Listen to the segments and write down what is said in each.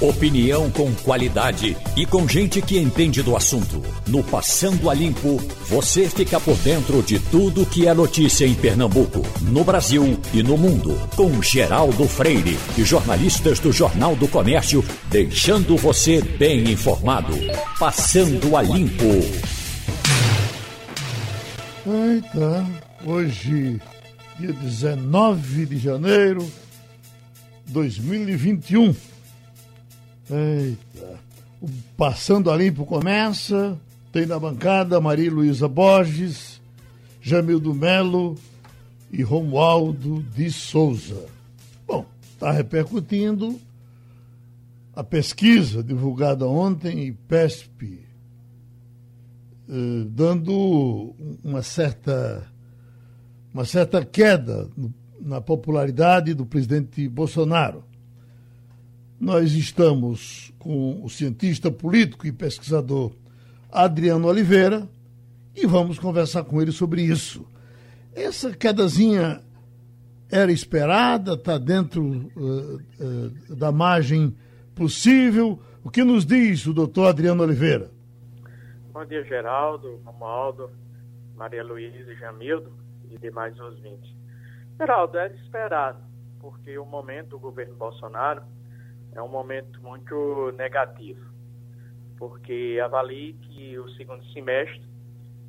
Opinião com qualidade e com gente que entende do assunto. No Passando a Limpo, você fica por dentro de tudo que é notícia em Pernambuco, no Brasil e no mundo. Com Geraldo Freire e jornalistas do Jornal do Comércio, deixando você bem informado. Passando a Limpo. Eita, hoje, dia 19 de janeiro de 2021. Eita. O Passando a Limpo começa. Tem na bancada Maria Luísa Borges, Jamildo Melo e Romualdo de Souza. Bom, está repercutindo a pesquisa divulgada ontem em PESP, eh, dando uma certa, uma certa queda na popularidade do presidente Bolsonaro. Nós estamos com o cientista político e pesquisador Adriano Oliveira e vamos conversar com ele sobre isso. Essa quedazinha era esperada, está dentro uh, uh, da margem possível. O que nos diz o doutor Adriano Oliveira? Bom dia, Geraldo, Romualdo, Maria Luísa e Jamildo e demais ouvintes. Geraldo, era esperado, porque o momento do governo Bolsonaro é um momento muito negativo, porque avalio que o segundo semestre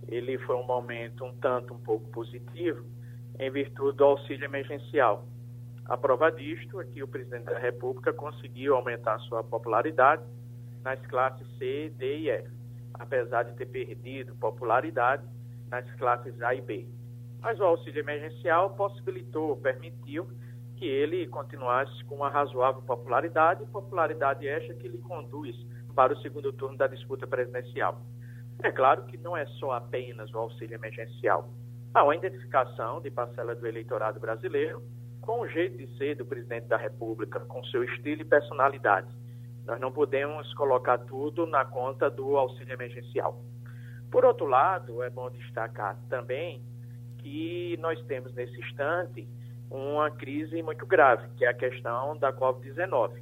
ele foi um momento um tanto um pouco positivo em virtude do auxílio emergencial. A prova disto é o presidente da República conseguiu aumentar sua popularidade nas classes C, D e F, apesar de ter perdido popularidade nas classes A e B. Mas o auxílio emergencial possibilitou, permitiu que ele continuasse com uma razoável popularidade, popularidade esta que lhe conduz para o segundo turno da disputa presidencial. É claro que não é só apenas o auxílio emergencial. Há uma identificação de parcela do eleitorado brasileiro com o jeito de ser do presidente da República, com seu estilo e personalidade. Nós não podemos colocar tudo na conta do auxílio emergencial. Por outro lado, é bom destacar também que nós temos nesse instante uma crise muito grave, que é a questão da Covid-19.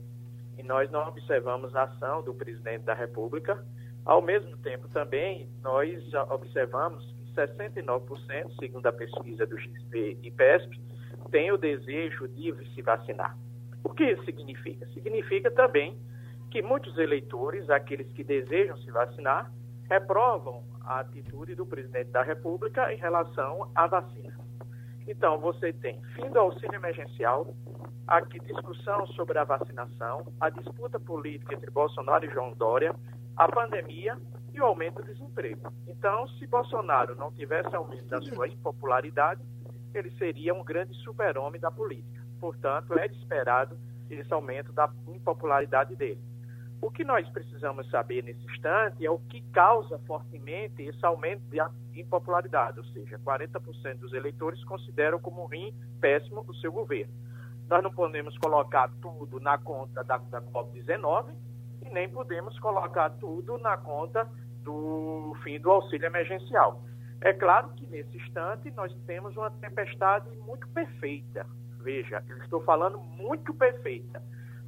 E nós não observamos a ação do presidente da República. Ao mesmo tempo, também, nós observamos que 69%, segundo a pesquisa do XP e PESP, tem o desejo de se vacinar. O que isso significa? Significa também que muitos eleitores, aqueles que desejam se vacinar, reprovam a atitude do presidente da República em relação à vacina. Então, você tem fim do auxílio emergencial, aqui discussão sobre a vacinação, a disputa política entre Bolsonaro e João Dória, a pandemia e o aumento do desemprego. Então, se Bolsonaro não tivesse aumento da sua impopularidade, ele seria um grande super-homem da política. Portanto, é esperado esse aumento da impopularidade dele. O que nós precisamos saber nesse instante é o que causa fortemente esse aumento de impopularidade, ou seja, 40% dos eleitores consideram como ruim, péssimo o seu governo. Nós não podemos colocar tudo na conta da, da COP19 e nem podemos colocar tudo na conta do fim do auxílio emergencial. É claro que nesse instante nós temos uma tempestade muito perfeita. Veja, eu estou falando muito perfeita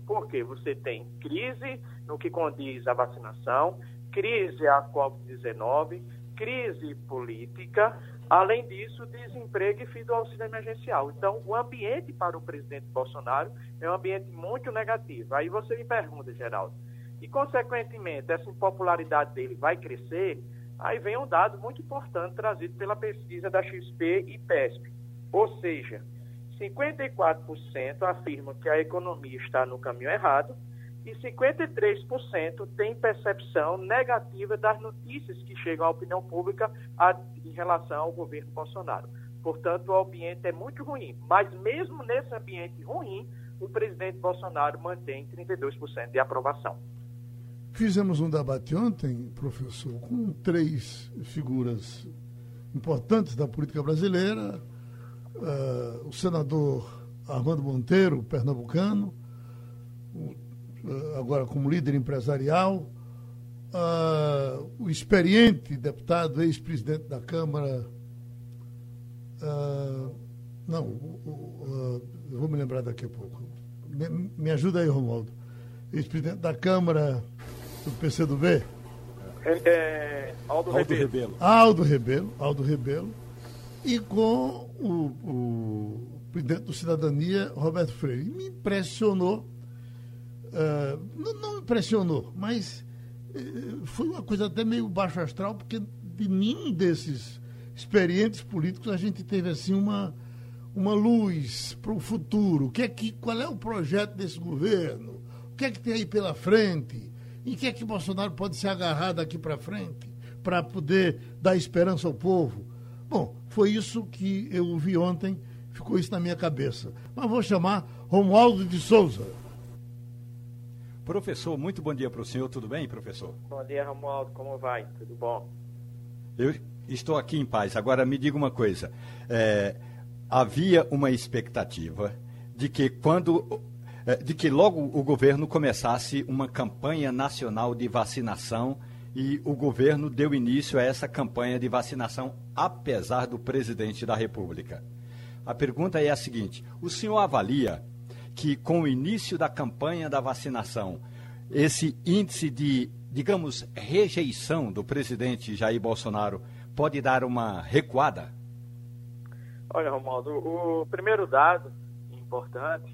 porque você tem crise no que condiz à vacinação, crise à Covid-19, crise política, além disso, desemprego e fim do auxílio emergencial. Então, o ambiente para o presidente Bolsonaro é um ambiente muito negativo. Aí você me pergunta, Geraldo, e consequentemente essa impopularidade dele vai crescer? Aí vem um dado muito importante trazido pela pesquisa da XP e PESP. Ou seja, 54% afirmam que a economia está no caminho errado e 53% têm percepção negativa das notícias que chegam à opinião pública a, em relação ao governo Bolsonaro. Portanto, o ambiente é muito ruim. Mas mesmo nesse ambiente ruim, o presidente Bolsonaro mantém 32% de aprovação. Fizemos um debate ontem, professor, com três figuras importantes da política brasileira, uh, o senador Armando Monteiro, pernambucano, uh, agora como líder empresarial, uh, o experiente deputado, ex-presidente da Câmara. não, eu vou me lembrar daqui a pouco. Me, me ajuda aí, Romualdo. ex-presidente da Câmara do PCdoB. É, é, Aldo, Aldo Rebelo. Rebelo. Aldo Rebelo. Aldo Rebelo. E com o, o presidente do Cidadania, Roberto Freire. Me impressionou. Uh, não, não impressionou, mas uh, foi uma coisa até meio baixo astral, porque de nenhum desses experientes políticos a gente teve assim uma, uma luz para o futuro. O que é que, qual é o projeto desse governo? O que é que tem aí pela frente? Em que é que Bolsonaro pode se agarrar daqui para frente para poder dar esperança ao povo? Bom, foi isso que eu ouvi ontem, ficou isso na minha cabeça. Mas vou chamar Romualdo de Souza. Professor, muito bom dia para o senhor, tudo bem, professor? Bom dia, Romualdo, como vai? Tudo bom? Eu estou aqui em paz. Agora me diga uma coisa. É, havia uma expectativa de que quando é, de que logo o governo começasse uma campanha nacional de vacinação e o governo deu início a essa campanha de vacinação, apesar do presidente da República. A pergunta é a seguinte: o senhor avalia que com o início da campanha da vacinação, esse índice de, digamos, rejeição do presidente Jair Bolsonaro pode dar uma recuada? Olha, Romualdo, o primeiro dado importante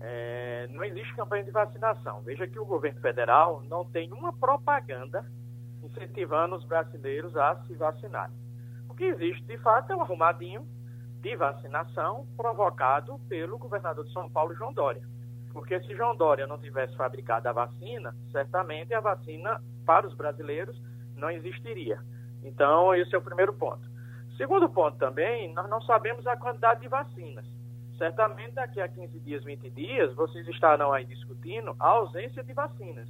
é, não existe campanha de vacinação. Veja que o governo federal não tem uma propaganda incentivando os brasileiros a se vacinarem. O que existe, de fato, é um arrumadinho de vacinação provocado pelo governador de São Paulo, João Dória. Porque se João Dória não tivesse fabricado a vacina, certamente a vacina para os brasileiros não existiria. Então, esse é o primeiro ponto. Segundo ponto também, nós não sabemos a quantidade de vacinas. Certamente daqui a 15 dias, 20 dias, vocês estarão aí discutindo a ausência de vacinas,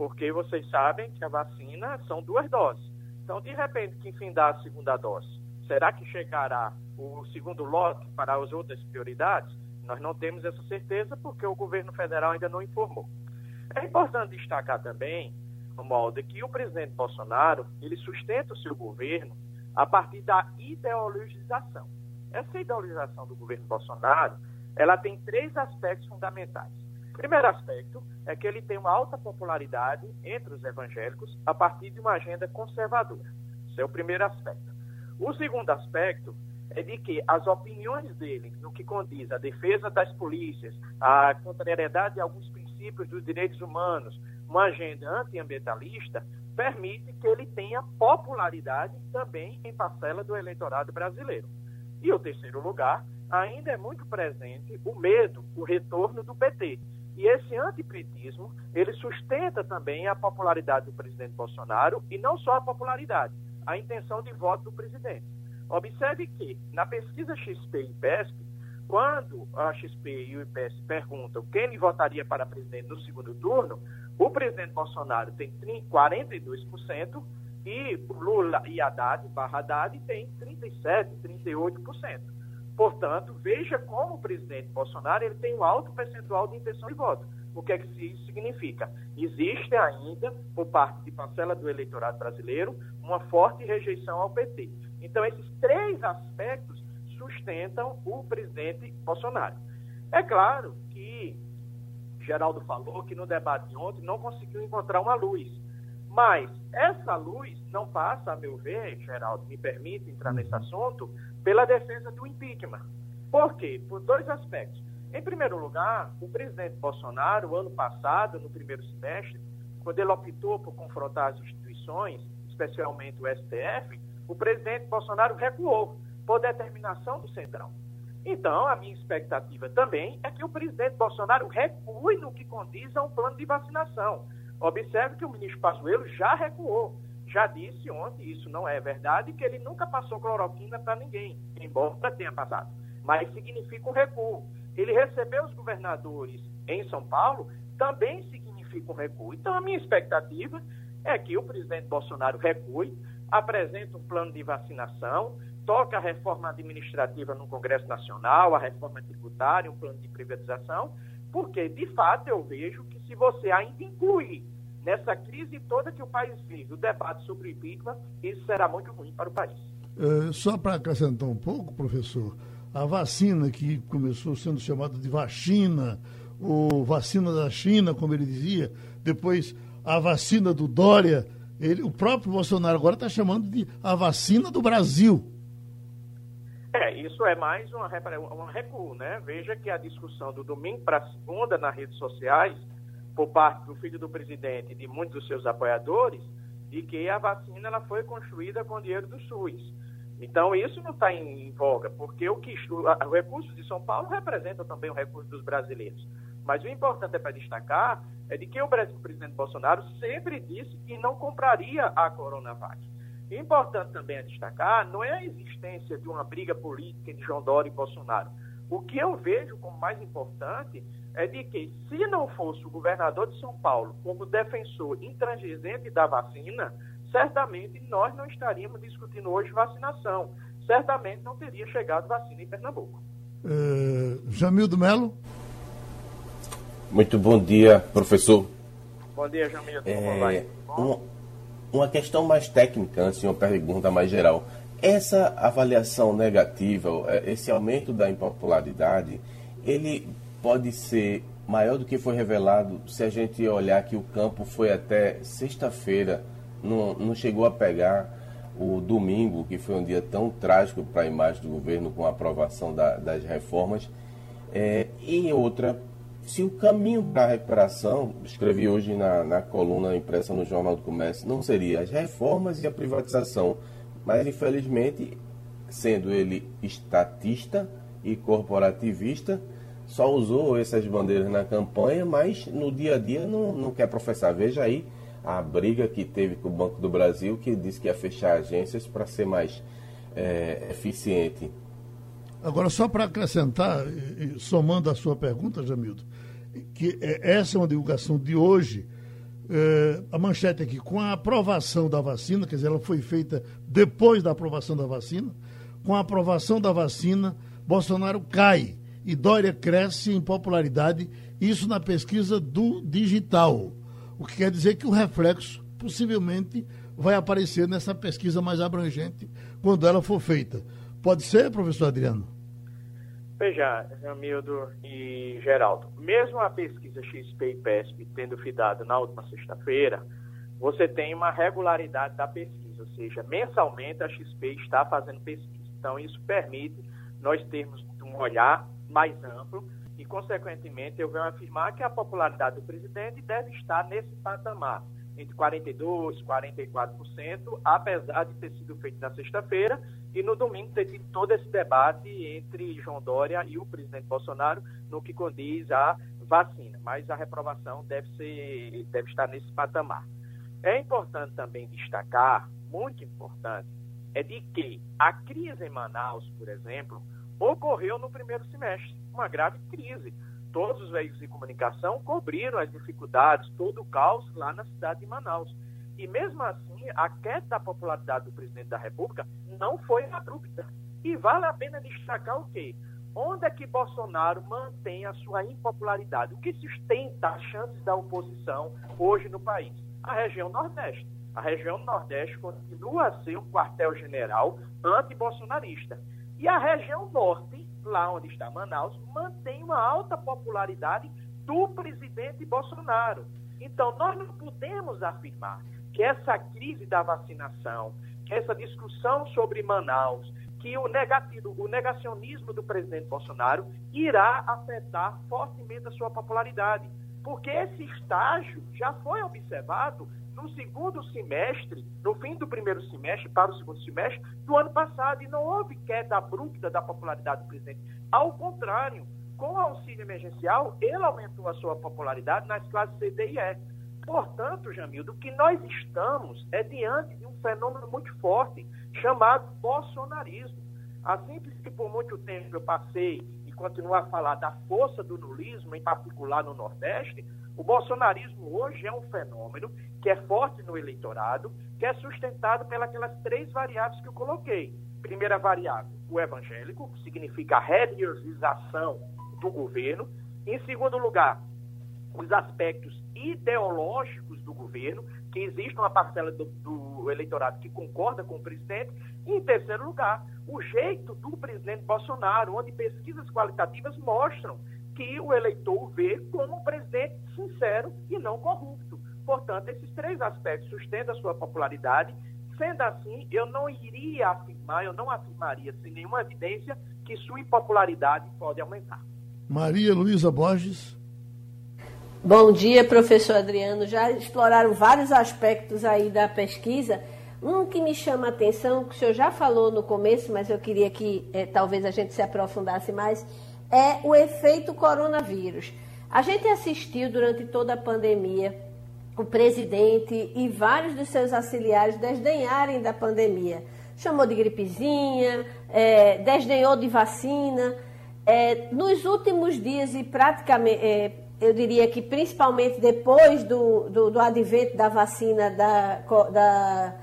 porque vocês sabem que a vacina são duas doses. Então, de repente, que fim dá a segunda dose? Será que chegará o segundo lote para as outras prioridades? Nós não temos essa certeza porque o governo federal ainda não informou. É importante destacar também, Romualdo, que o presidente Bolsonaro ele sustenta o seu governo a partir da ideologização. Essa ideologização do governo Bolsonaro, ela tem três aspectos fundamentais. Primeiro aspecto é que ele tem uma alta popularidade entre os evangélicos a partir de uma agenda conservadora. Esse é o primeiro aspecto. O segundo aspecto é de que as opiniões dele, no que condiz a defesa das polícias, a contrariedade de alguns princípios dos direitos humanos, uma agenda antiambientalista, permite que ele tenha popularidade também em parcela do eleitorado brasileiro. E o terceiro lugar, ainda é muito presente o medo, o retorno do PT. E esse antipetismo, ele sustenta também a popularidade do presidente Bolsonaro e não só a popularidade, a intenção de voto do presidente. Observe que na pesquisa XP e IPESP, quando a XP e o IPESP perguntam quem votaria para presidente no segundo turno, o presidente Bolsonaro tem 42% e Lula e Haddad, barra Haddad, tem 37%, 38%. Portanto, veja como o presidente Bolsonaro ele tem um alto percentual de intenção de voto. O que é que isso significa? Existe ainda, por parte de parcela do eleitorado brasileiro, uma forte rejeição ao PT. Então, esses três aspectos sustentam o presidente Bolsonaro. É claro que Geraldo falou que no debate de ontem não conseguiu encontrar uma luz. Mas essa luz não passa, a meu ver, Geraldo, me permite entrar nesse assunto, pela defesa do impeachment. Por quê? Por dois aspectos. Em primeiro lugar, o presidente Bolsonaro, ano passado, no primeiro semestre, quando ele optou por confrontar as instituições, especialmente o STF, o presidente Bolsonaro recuou por determinação do Centrão. Então, a minha expectativa também é que o presidente Bolsonaro recue no que condiz a um plano de vacinação. Observe que o ministro Pazuello já recuou, já disse ontem, isso não é verdade, que ele nunca passou cloroquina para ninguém, embora tenha passado. Mas significa um recuo. Ele recebeu os governadores em São Paulo, também significa um recuo. Então, a minha expectativa é que o presidente Bolsonaro recue, apresente um plano de vacinação, toque a reforma administrativa no Congresso Nacional, a reforma tributária, um plano de privatização, porque, de fato, eu vejo que se você ainda incluir nessa crise toda que o país vive o debate sobre o impeachment, isso será muito ruim para o país. Uh, só para acrescentar um pouco, professor, a vacina que começou sendo chamada de vacina, o vacina da China, como ele dizia, depois a vacina do Dória. Ele, o próprio Bolsonaro agora está chamando de a vacina do Brasil. É, isso é mais uma, um recuo, né? Veja que a discussão do domingo para segunda nas redes sociais, por parte do filho do presidente e de muitos dos seus apoiadores, de que a vacina ela foi construída com dinheiro do SUS. Então, isso não está em, voga, porque o, que, o, o recurso de São Paulo representa também o recurso dos brasileiros. Mas o importante é para destacar é de que o presidente Bolsonaro sempre disse que não compraria a Coronavac. Importante também é destacar, não é a existência de uma briga política de João Dória e Bolsonaro. O que eu vejo como mais importante é de que, se não fosse o governador de São Paulo como defensor intransigente da vacina, certamente nós não estaríamos discutindo hoje vacinação. Certamente não teria chegado vacina em Pernambuco. Uh, Jamildo Melo. Muito bom dia, professor. Bom dia, Jamildo. É? Bom? Uma questão mais técnica, antes de uma pergunta mais geral. Essa avaliação negativa, é, esse aumento da impopularidade, ele pode ser maior do que foi revelado se a gente olhar que o campo foi até sexta-feira, não, não chegou a pegar o domingo, que foi um dia tão trágico para a imagem do governo com a aprovação da, das reformas. É, e outra, se o caminho para a recuperação, escrevi hoje na, na coluna impressa no Jornal do Comércio, não seria as reformas e a privatização, mas infelizmente, sendo ele estatista e corporativista, só usou essas bandeiras na campanha, mas no dia a dia não, não quer professar. Veja aí a briga que teve com o Banco do Brasil, que disse que ia fechar agências para ser mais é, eficiente. Agora, só para acrescentar, somando a sua pergunta, Jamildo, que é, essa é uma divulgação de hoje. É, a manchete aqui, com a aprovação da vacina, quer dizer, ela foi feita depois da aprovação da vacina, com a aprovação da vacina, Bolsonaro cai e Dória cresce em popularidade, isso na pesquisa do digital. O que quer dizer que o reflexo possivelmente vai aparecer nessa pesquisa mais abrangente quando ela for feita. Pode ser, professor Adriano? Veja, Jamildo e Geraldo, mesmo a pesquisa XP e PESP tendo fidado na última sexta-feira, você tem uma regularidade da pesquisa, ou seja, mensalmente a XP está fazendo pesquisa. Então, isso permite nós termos um olhar mais amplo e, consequentemente, eu venho afirmar que a popularidade do presidente deve estar nesse patamar, entre 42% e 44%, apesar de ter sido feito na sexta-feira e no domingo ter tido todo esse debate entre João Dória e o presidente Bolsonaro no que condiz à vacina, mas a reprovação deve, ser, deve estar nesse patamar. É importante também destacar, muito importante, é de que a crise em Manaus, por exemplo, ocorreu no primeiro semestre, uma grave crise. Todos os veículos de comunicação cobriram as dificuldades, todo o caos lá na cidade de Manaus. E mesmo assim, a queda da popularidade do presidente da República não foi abrupta. E vale a pena destacar o quê? Onde é que Bolsonaro mantém a sua impopularidade? O que sustenta as chances da oposição hoje no país? A região Nordeste. A região Nordeste continua a ser um quartel-general anti-bolsonarista. E a região Norte, lá onde está Manaus, mantém uma alta popularidade do presidente Bolsonaro. Então, nós não podemos afirmar que essa crise da vacinação, que essa discussão sobre Manaus, que o, negativo, o negacionismo do presidente Bolsonaro irá afetar fortemente a sua popularidade. Porque esse estágio já foi observado no segundo semestre, no fim do primeiro semestre para o segundo semestre do ano passado, e não houve queda abrupta da popularidade do presidente. Ao contrário, com o auxílio emergencial, ele aumentou a sua popularidade nas classes C, D e E. Portanto, Jamildo, o que nós estamos é diante de um fenômeno muito forte chamado bolsonarismo. Assim que por muito tempo eu passei e continuo a falar da força do nulismo, em particular no Nordeste, o bolsonarismo hoje é um fenômeno que é forte no eleitorado, que é sustentado pelas três variáveis que eu coloquei. Primeira variável, o evangélico, que significa a religiosização do governo. Em segundo lugar, os aspectos ideológicos do governo, que existe uma parcela do, do, eleitorado que concorda com o presidente. E, em terceiro lugar, o jeito do presidente Bolsonaro, onde pesquisas qualitativas mostram que o eleitor vê como um presidente sincero e não corrupto. Portanto, esses três aspectos sustentam a sua popularidade. Sendo assim, eu não iria afirmar, eu não afirmaria sem nenhuma evidência que sua impopularidade pode aumentar. Maria Luísa Borges. Bom dia, professor Adriano. Já exploraram vários aspectos aí da pesquisa. Um que me chama a atenção, que o senhor já falou no começo, mas eu queria que é, talvez a gente se aprofundasse mais, é o efeito coronavírus. A gente assistiu durante toda a pandemia o presidente e vários dos seus auxiliares desdenharem da pandemia. Chamou de gripezinha, é, desdenhou de vacina. É, nos últimos dias e praticamente, é, eu diria que principalmente depois do, do, do advento da vacina da, da,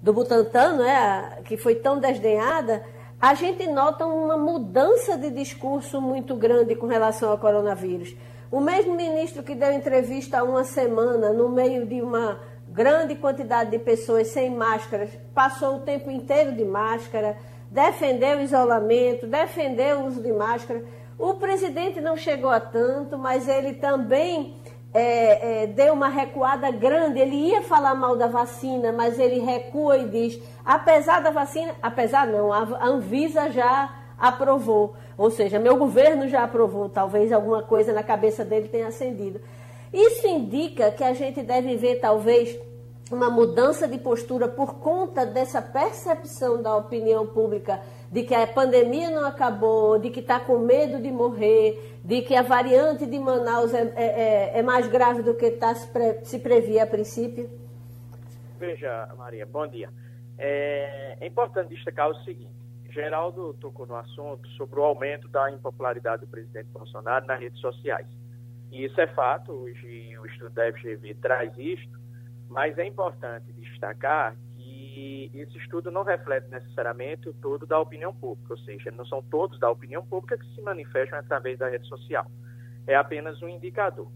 do Butantan, né, que foi tão desdenhada, a gente nota uma mudança de discurso muito grande com relação ao coronavírus. O mesmo ministro que deu entrevista há uma semana, no meio de uma grande quantidade de pessoas sem máscaras, passou o tempo inteiro de máscara, defendeu o isolamento, defendeu o uso de máscara. O presidente não chegou a tanto, mas ele também é, é, deu uma recuada grande. Ele ia falar mal da vacina, mas ele recua e diz: apesar da vacina, apesar não, a Anvisa já aprovou. Ou seja, meu governo já aprovou. Talvez alguma coisa na cabeça dele tenha acendido. Isso indica que a gente deve ver, talvez, uma mudança de postura por conta dessa percepção da opinião pública de que a pandemia não acabou, de que está com medo de morrer, de que a variante de Manaus é, é, é, é mais grave do que tá se, pre, se previa a princípio? Veja, Maria, bom dia. É, é importante destacar o seguinte: Geraldo tocou no assunto sobre o aumento da impopularidade do presidente Bolsonaro nas redes sociais. E isso é fato, hoje o estudo da FGV traz isto, mas é importante destacar que esse estudo não reflete necessariamente o todo da opinião pública, ou seja, não são todos da opinião pública que se manifestam através da rede social. É apenas um indicador.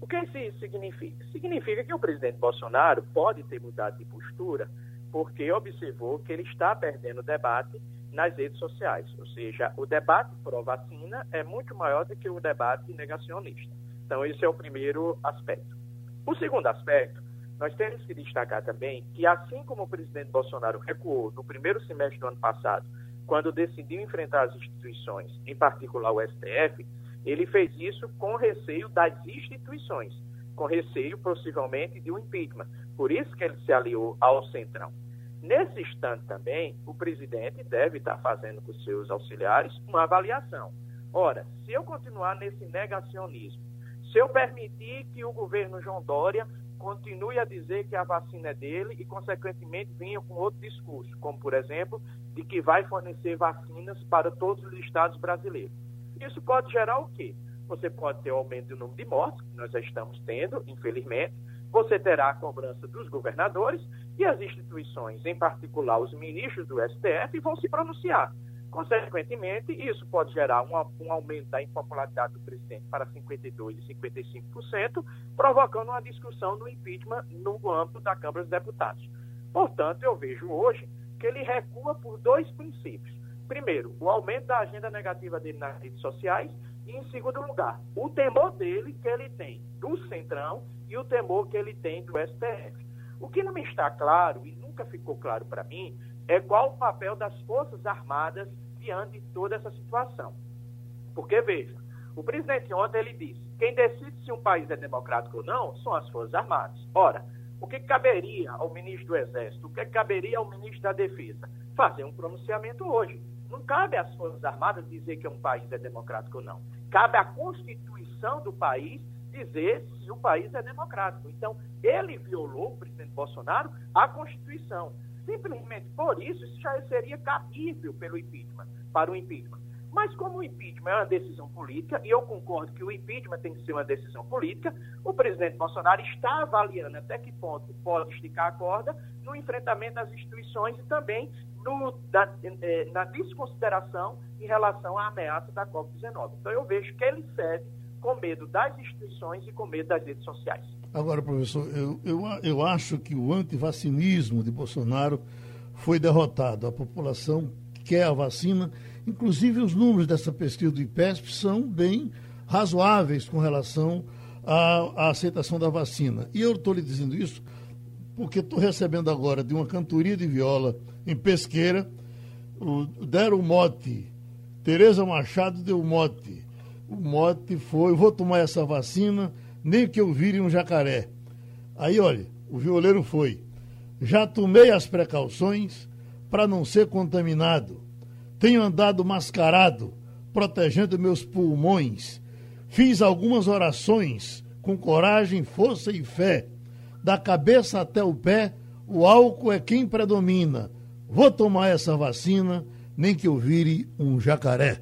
O que isso significa? Significa que o presidente Bolsonaro pode ter mudado de postura porque observou que ele está perdendo o debate nas redes sociais. Ou seja, o debate pró-vacina é muito maior do que o debate negacionista. Então, esse é o primeiro aspecto. O segundo aspecto nós temos que destacar também que, assim como o presidente Bolsonaro recuou no primeiro semestre do ano passado, quando decidiu enfrentar as instituições, em particular o STF, ele fez isso com receio das instituições, com receio possivelmente de um impeachment. Por isso que ele se aliou ao Centrão. Nesse instante também, o presidente deve estar fazendo com seus auxiliares uma avaliação. Ora, se eu continuar nesse negacionismo, se eu permitir que o governo João Dória continue a dizer que a vacina é dele e, consequentemente, venha com outro discurso, como, por exemplo, de que vai fornecer vacinas para todos os estados brasileiros. Isso pode gerar o quê? Você pode ter o aumento do número de mortes, que nós já estamos tendo, infelizmente. Você terá a cobrança dos governadores e as instituições, em particular os ministros do STF, vão se pronunciar. Consequentemente, isso pode gerar um, um, aumento da impopularidade do presidente para 52% e 55%, provocando uma discussão do impeachment no âmbito da Câmara dos Deputados. Portanto, eu vejo hoje que ele recua por dois princípios. Primeiro, o aumento da agenda negativa dele nas redes sociais e, em segundo lugar, o temor dele que ele tem do Centrão e o temor que ele tem do STF. O que não me está claro, e nunca ficou claro para mim, é qual o papel das Forças Armadas diante de toda essa situação. Porque, veja, o presidente ontem ele disse: quem decide se um país é democrático ou não são as Forças Armadas. Ora, o que caberia ao ministro do Exército, o que caberia ao ministro da Defesa? Fazer um pronunciamento hoje. Não cabe às Forças Armadas dizer que um país é democrático ou não. Cabe à Constituição do país dizer se o país é democrático. Então, ele violou, o presidente Bolsonaro, a Constituição. Simplesmente por isso, isso já seria cabível pelo impeachment, para o impeachment. Mas como o impeachment é uma decisão política, e eu concordo que o impeachment tem que ser uma decisão política, o presidente Bolsonaro está avaliando até que ponto pode esticar a corda no enfrentamento das instituições e também no, da, eh, na desconsideração em relação à ameaça da Covid-19. Então eu vejo que ele cede com medo das instituições e com medo das redes sociais. Agora, professor, eu, eu, eu acho que o antivacinismo de Bolsonaro foi derrotado. A população quer a vacina, inclusive os números dessa pesquisa do IPESP são bem razoáveis com relação à, à aceitação da vacina. E eu estou lhe dizendo isso porque estou recebendo agora de uma cantoria de viola em Pesqueira, o, deram o mote, Tereza Machado deu o mote. O mote foi, vou tomar essa vacina, nem que eu vire um jacaré. Aí, olha, o violeiro foi, já tomei as precauções para não ser contaminado. Tenho andado mascarado, protegendo meus pulmões. Fiz algumas orações com coragem, força e fé da cabeça até o pé, o álcool é quem predomina. Vou tomar essa vacina, nem que eu vire um jacaré.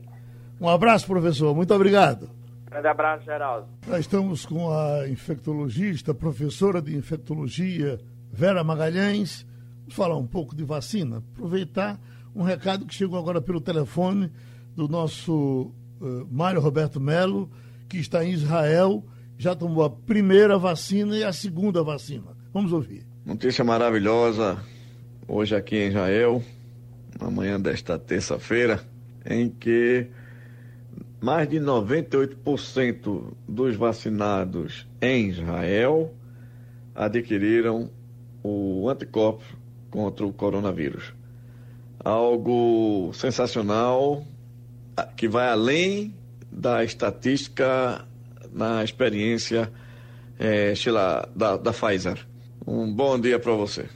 Um abraço, professor. Muito obrigado. Grande abraço, Geraldo. Nós estamos com a infectologista, professora de infectologia, Vera Magalhães. Vamos falar um pouco de vacina. Aproveitar um recado que chegou agora pelo telefone do nosso uh, Mário Roberto Melo, que está em Israel já tomou a primeira vacina e a segunda vacina. Vamos ouvir. Notícia maravilhosa hoje aqui em Israel, na manhã desta terça-feira, em que mais de 98% dos vacinados em Israel adquiriram o anticorpo contra o coronavírus. Algo sensacional que vai além da estatística na experiência é, lá, da, da Pfizer. Um bom dia para você.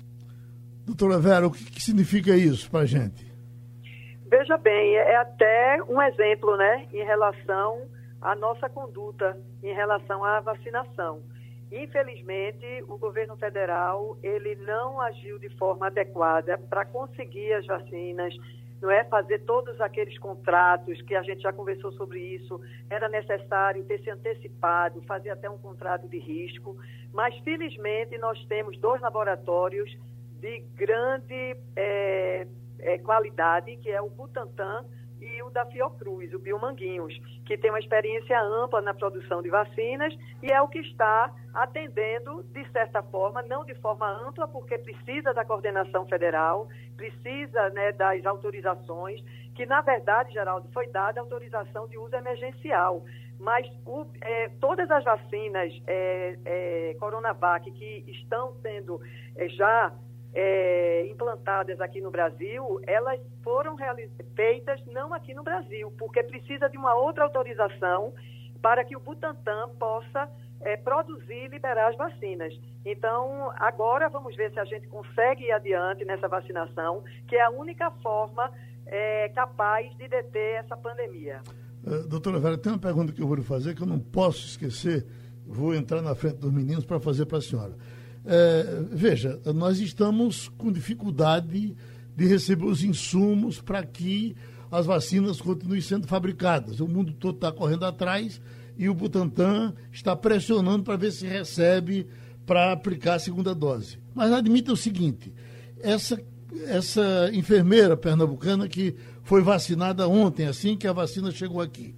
Doutora Vera, o que, que significa isso para a gente? Veja bem, é até um exemplo né, em relação à nossa conduta em relação à vacinação. Infelizmente, o governo federal ele não agiu de forma adequada para conseguir as vacinas não é? Fazer todos aqueles contratos que a gente já conversou sobre isso, era necessário ter se antecipado, fazer até um contrato de risco, mas felizmente nós temos dois laboratórios de grande é, é, qualidade, que é o Butantan e o da Fiocruz, o Biomanguinhos, que tem uma experiência ampla na produção de vacinas e é o que está atendendo, de certa forma, não de forma ampla, porque precisa da coordenação federal, precisa né, das autorizações, que na verdade, Geraldo, foi dada autorização de uso emergencial. Mas o, é, todas as vacinas é, é, Coronavac que estão sendo já é, implantadas aqui no Brasil, elas foram feitas não aqui no Brasil, porque precisa de uma outra autorização para que o Butantan possa é, produzir e liberar as vacinas. Então, agora vamos ver se a gente consegue ir adiante nessa vacinação, que é a única forma é, capaz de deter essa pandemia. Uh, doutora Vera, tem uma pergunta que eu vou lhe fazer que eu não posso esquecer. Vou entrar na frente dos meninos para fazer para a senhora. É, veja, nós estamos com dificuldade de receber os insumos para que as vacinas continuem sendo fabricadas. O mundo todo está correndo atrás e o Butantan está pressionando para ver se recebe para aplicar a segunda dose. Mas admita o seguinte: essa, essa enfermeira pernambucana que foi vacinada ontem, assim que a vacina chegou aqui,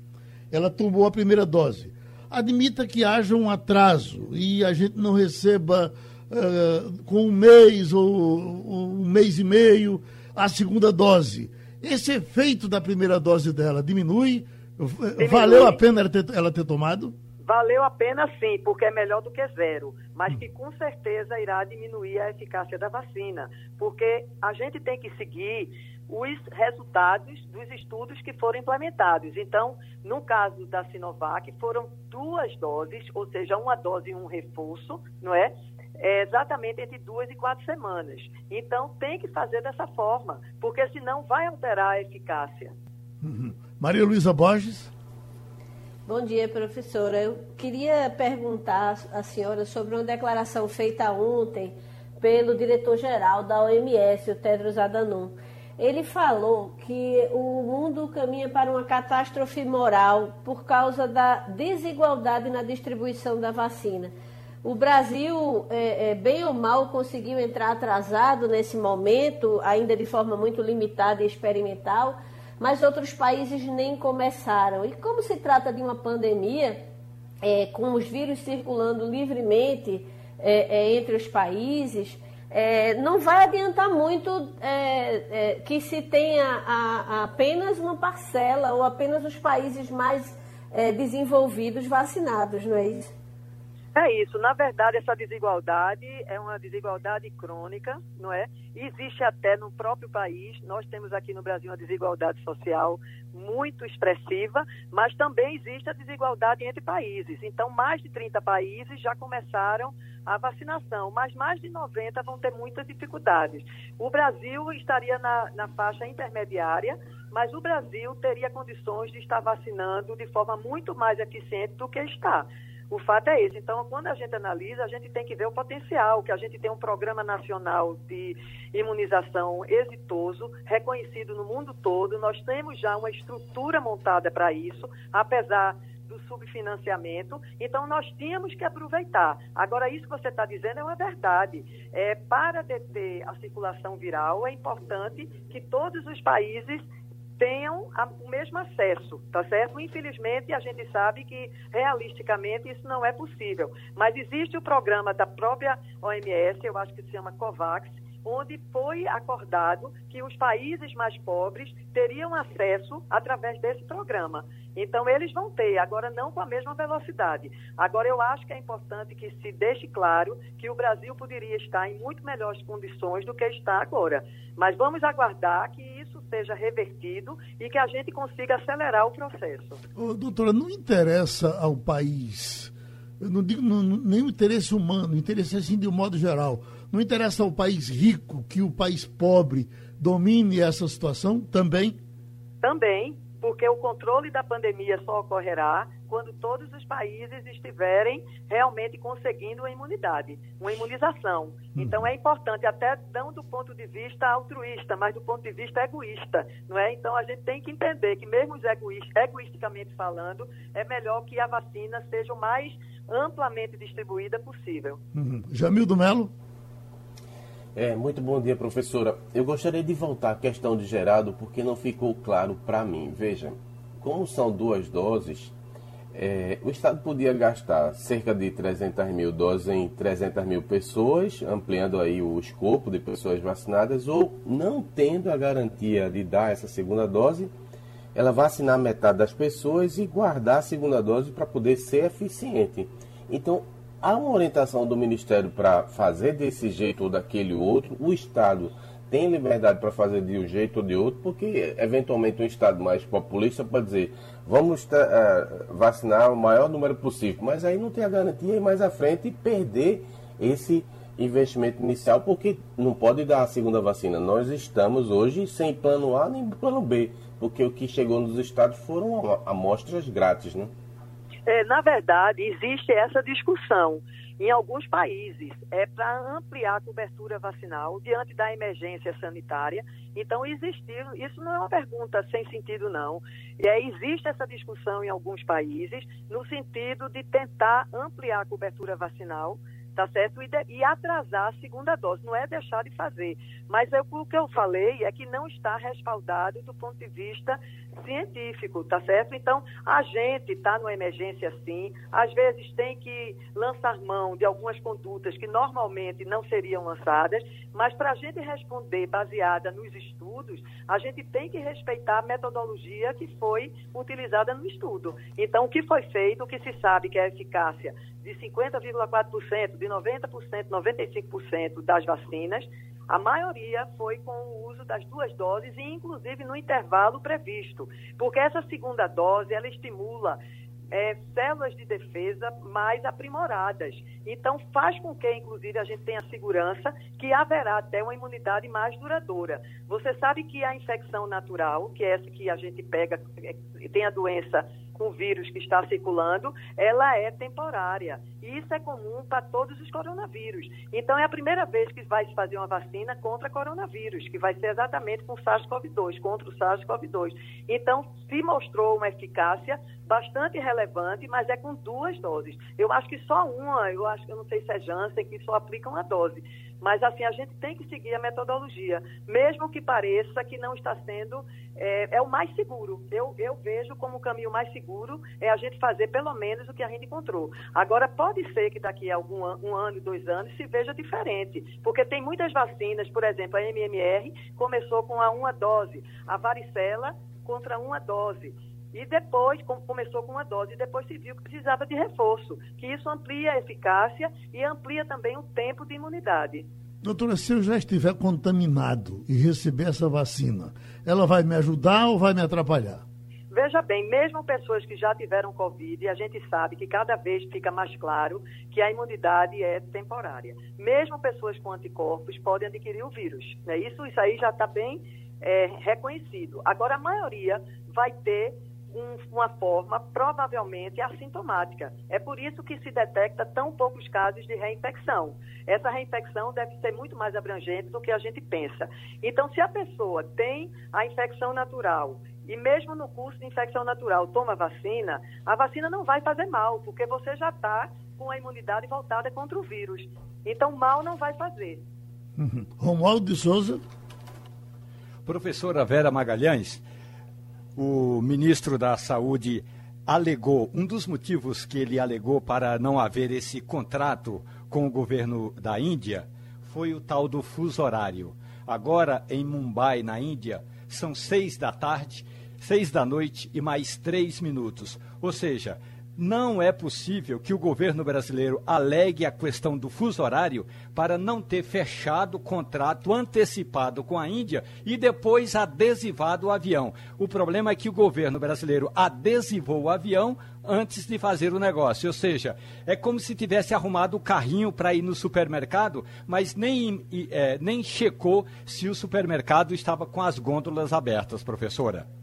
ela tomou a primeira dose. Admita que haja um atraso e a gente não receba uh, com um mês ou, ou um mês e meio a segunda dose. Esse efeito da primeira dose dela diminui? diminui. Valeu a pena ela ter, ela ter tomado? Valeu a pena sim, porque é melhor do que zero, mas que com certeza irá diminuir a eficácia da vacina, porque a gente tem que seguir os resultados dos estudos que foram implementados. Então, no caso da Sinovac, foram duas doses, ou seja, uma dose e um reforço, não é? É, exatamente entre duas e quatro semanas. Então, tem que fazer dessa forma, porque senão vai alterar a eficácia. Uhum. Maria Luísa Borges. Bom dia, professora. Eu queria perguntar à senhora sobre uma declaração feita ontem pelo diretor-geral da OMS, o Tedros Adhanom. Ele falou que o mundo caminha para uma catástrofe moral por causa da desigualdade na distribuição da vacina. O Brasil, é, é, bem ou mal, conseguiu entrar atrasado nesse momento, ainda de forma muito limitada e experimental, mas outros países nem começaram. E como se trata de uma pandemia, é, com os vírus circulando livremente é, é, entre os países, é, não vai adiantar muito que se tenha a, a apenas uma parcela ou apenas os países mais desenvolvidos vacinados, não é isso? É isso. Na verdade, essa desigualdade é uma desigualdade crônica, não é? Existe até no próprio país. Nós temos aqui no Brasil uma desigualdade social muito expressiva, mas também existe a desigualdade entre países. Então, mais de 30 países já começaram a vacinação, mas mais de 90 vão ter muitas dificuldades. O Brasil estaria na, na faixa intermediária, mas o Brasil teria condições de estar vacinando de forma muito mais eficiente do que está. O fato é esse. Então, quando a gente analisa, a gente tem que ver o potencial, que a gente tem um programa nacional de imunização exitoso, reconhecido no mundo todo. Nós temos já uma estrutura montada para isso, apesar do subfinanciamento. Então, nós tínhamos que aproveitar. Agora, isso que você está dizendo é uma verdade. É, para deter a circulação viral, é importante que todos os países tenham a, o mesmo acesso, tá certo? Infelizmente, a gente sabe que realisticamente isso não é possível. Mas existe o programa da própria OMS, eu acho que se chama COVAX, onde foi acordado que os países mais pobres teriam acesso através desse programa. Então, eles vão ter, agora não com a mesma velocidade. Agora, eu acho que é importante que se deixe claro que o Brasil poderia estar em muito melhores condições do que está agora. Mas vamos aguardar que seja revertido e que a gente consiga acelerar o processo. Ô, doutora, não interessa ao país, eu não digo não, nem o interesse humano, interesse assim de um modo geral, não interessa ao país rico que o país pobre domine essa situação também? Também, porque o controle da pandemia só ocorrerá quando todos os países estiverem realmente conseguindo uma imunidade, uma imunização. Hum. Então é importante, até não do ponto de vista altruísta, mas do ponto de vista egoísta, não é? Então a gente tem que entender que mesmo egoisticamente falando, é melhor que a vacina seja o mais amplamente distribuída possível. Uhum. Jamil Melo? É, muito bom dia, professora. Eu gostaria de voltar à questão de Geraldo, porque não ficou claro para mim. Veja, como são duas doses, é, o Estado podia gastar cerca de 300 mil doses em 300 mil pessoas, ampliando aí o escopo de pessoas vacinadas, ou não tendo a garantia de dar essa segunda dose, ela vacinar metade das pessoas e guardar a segunda dose para poder ser eficiente. Então, há uma orientação do Ministério para fazer desse jeito ou daquele outro. O Estado tem liberdade para fazer de um jeito ou de outro, porque eventualmente um Estado mais populista pode dizer vamos uh, vacinar o maior número possível, mas aí não tem a garantia e mais à frente perder esse investimento inicial, porque não pode dar a segunda vacina. Nós estamos hoje sem plano A nem plano B, porque o que chegou nos estados foram amostras grátis, né? É, na verdade, existe essa discussão em alguns países. É para ampliar a cobertura vacinal diante da emergência sanitária. Então, existir, isso não é uma pergunta sem sentido, não. É, existe essa discussão em alguns países no sentido de tentar ampliar a cobertura vacinal tá certo? E, de, e, atrasar a segunda dose, não é deixar de fazer. Mas eu, o que eu falei é que não está respaldado do ponto de vista científico, tá certo? Então, a gente está numa emergência sim, às vezes tem que lançar mão de algumas condutas que normalmente não seriam lançadas, mas para a gente responder baseada nos estudos, a gente tem que respeitar a metodologia que foi utilizada no estudo. Então, o que foi feito, o que se sabe que é a eficácia de 50,4%, de 90%, 95% das vacinas, a maioria foi com o uso das duas doses e inclusive no intervalo previsto, porque essa segunda dose ela estimula é, células de defesa mais aprimoradas. Então, faz com que, inclusive, a gente tenha segurança que haverá até uma imunidade mais duradoura. Você sabe que a infecção natural, que é essa que a gente pega, é, tem a doença com o vírus que está circulando, ela é temporária. E isso é comum para todos os coronavírus. Então, é a primeira vez que vai se fazer uma vacina contra coronavírus, que vai ser exatamente com SARS-CoV-2, contra o SARS-CoV-2. Então, se mostrou uma eficácia bastante relevante, mas é com duas doses. Eu acho que só uma, eu acho que eu não sei se é Janssen, que só aplica uma dose. Mas, assim, a gente tem que seguir a metodologia, mesmo que pareça que não está sendo, é, é o mais seguro. Eu, eu vejo como o caminho mais seguro é a gente fazer pelo menos o que a gente encontrou. Agora, pode ser que daqui a algum um ano, dois anos, se veja diferente, porque tem muitas vacinas, por exemplo, a MMR começou com a uma dose, a varicela contra uma dose. E depois, começou com uma dose, e depois se viu que precisava de reforço, que isso amplia a eficácia e amplia também o tempo de imunidade. Doutora, se eu já estiver contaminado e receber essa vacina, ela vai me ajudar ou vai me atrapalhar? Veja bem, mesmo pessoas que já tiveram Covid, a gente sabe que cada vez fica mais claro que a imunidade é temporária. Mesmo pessoas com anticorpos podem adquirir o vírus. Né? Isso, isso aí já está bem é, reconhecido. Agora, a maioria vai ter um, uma forma provavelmente assintomática. É por isso que se detecta tão poucos casos de reinfecção. Essa reinfecção deve ser muito mais abrangente do que a gente pensa. Então, se a pessoa tem a infecção natural e mesmo no curso de infecção natural toma vacina, a vacina não vai fazer mal, porque você já está com a imunidade voltada contra o vírus. Então, mal não vai fazer. Uhum. Romualdo de Souza. Professora Vera Magalhães, o ministro da Saúde alegou, um dos motivos que ele alegou para não haver esse contrato com o governo da Índia foi o tal do fuso horário. Agora, em Mumbai, na Índia, são seis da tarde seis da noite e mais três minutos. Ou seja, não é possível que o governo brasileiro alegue a questão do fuso horário para não ter fechado o contrato antecipado com a Índia e depois adesivado o avião. O problema é que o governo brasileiro adesivou o avião antes de fazer o negócio. Ou seja, é como se tivesse arrumado o carrinho para ir no supermercado, mas nem, é, nem checou se o supermercado estava com as gôndolas abertas, professora.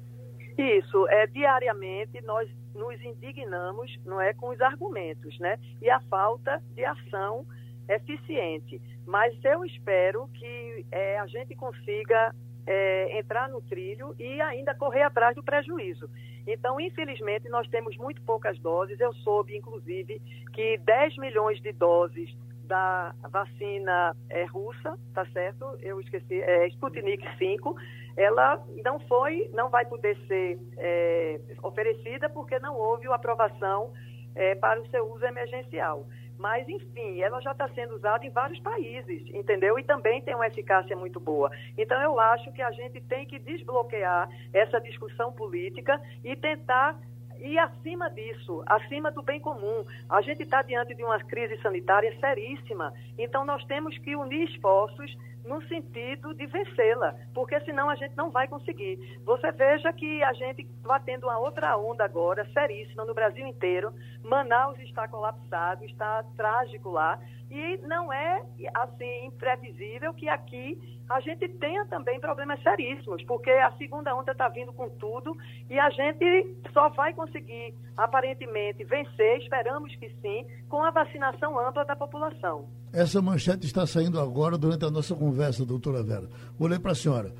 Isso, é, diariamente nós nos indignamos, não é, com os argumentos, né? E a falta de ação eficiente. Mas eu espero que é, a gente consiga é, entrar no trilho e ainda correr atrás do prejuízo. Então, infelizmente, nós temos muito poucas doses. Eu soube, inclusive, que 10 milhões de doses da vacina é, russa, tá certo? Eu esqueci, é Sputnik 5, ela não foi, não vai poder ser é, oferecida porque não houve aprovação é, para o seu uso emergencial. Mas, enfim, ela já está sendo usada em vários países, entendeu? E também tem uma eficácia muito boa. Então, eu acho que a gente tem que desbloquear essa discussão política e tentar e acima disso, acima do bem comum, a gente está diante de uma crise sanitária seríssima. Então, nós temos que unir esforços no sentido de vencê-la, porque senão a gente não vai conseguir. Você veja que a gente está tendo uma outra onda agora, seríssima, no Brasil inteiro. Manaus está colapsado, está trágico lá, e não é assim imprevisível que aqui a gente tenha também problemas seríssimos, porque a segunda onda está vindo com tudo e a gente só vai conseguir, aparentemente, vencer, esperamos que sim, com a vacinação ampla da população. Essa manchete está saindo agora durante a nossa conversa, doutora Vera. Vou ler para a senhora.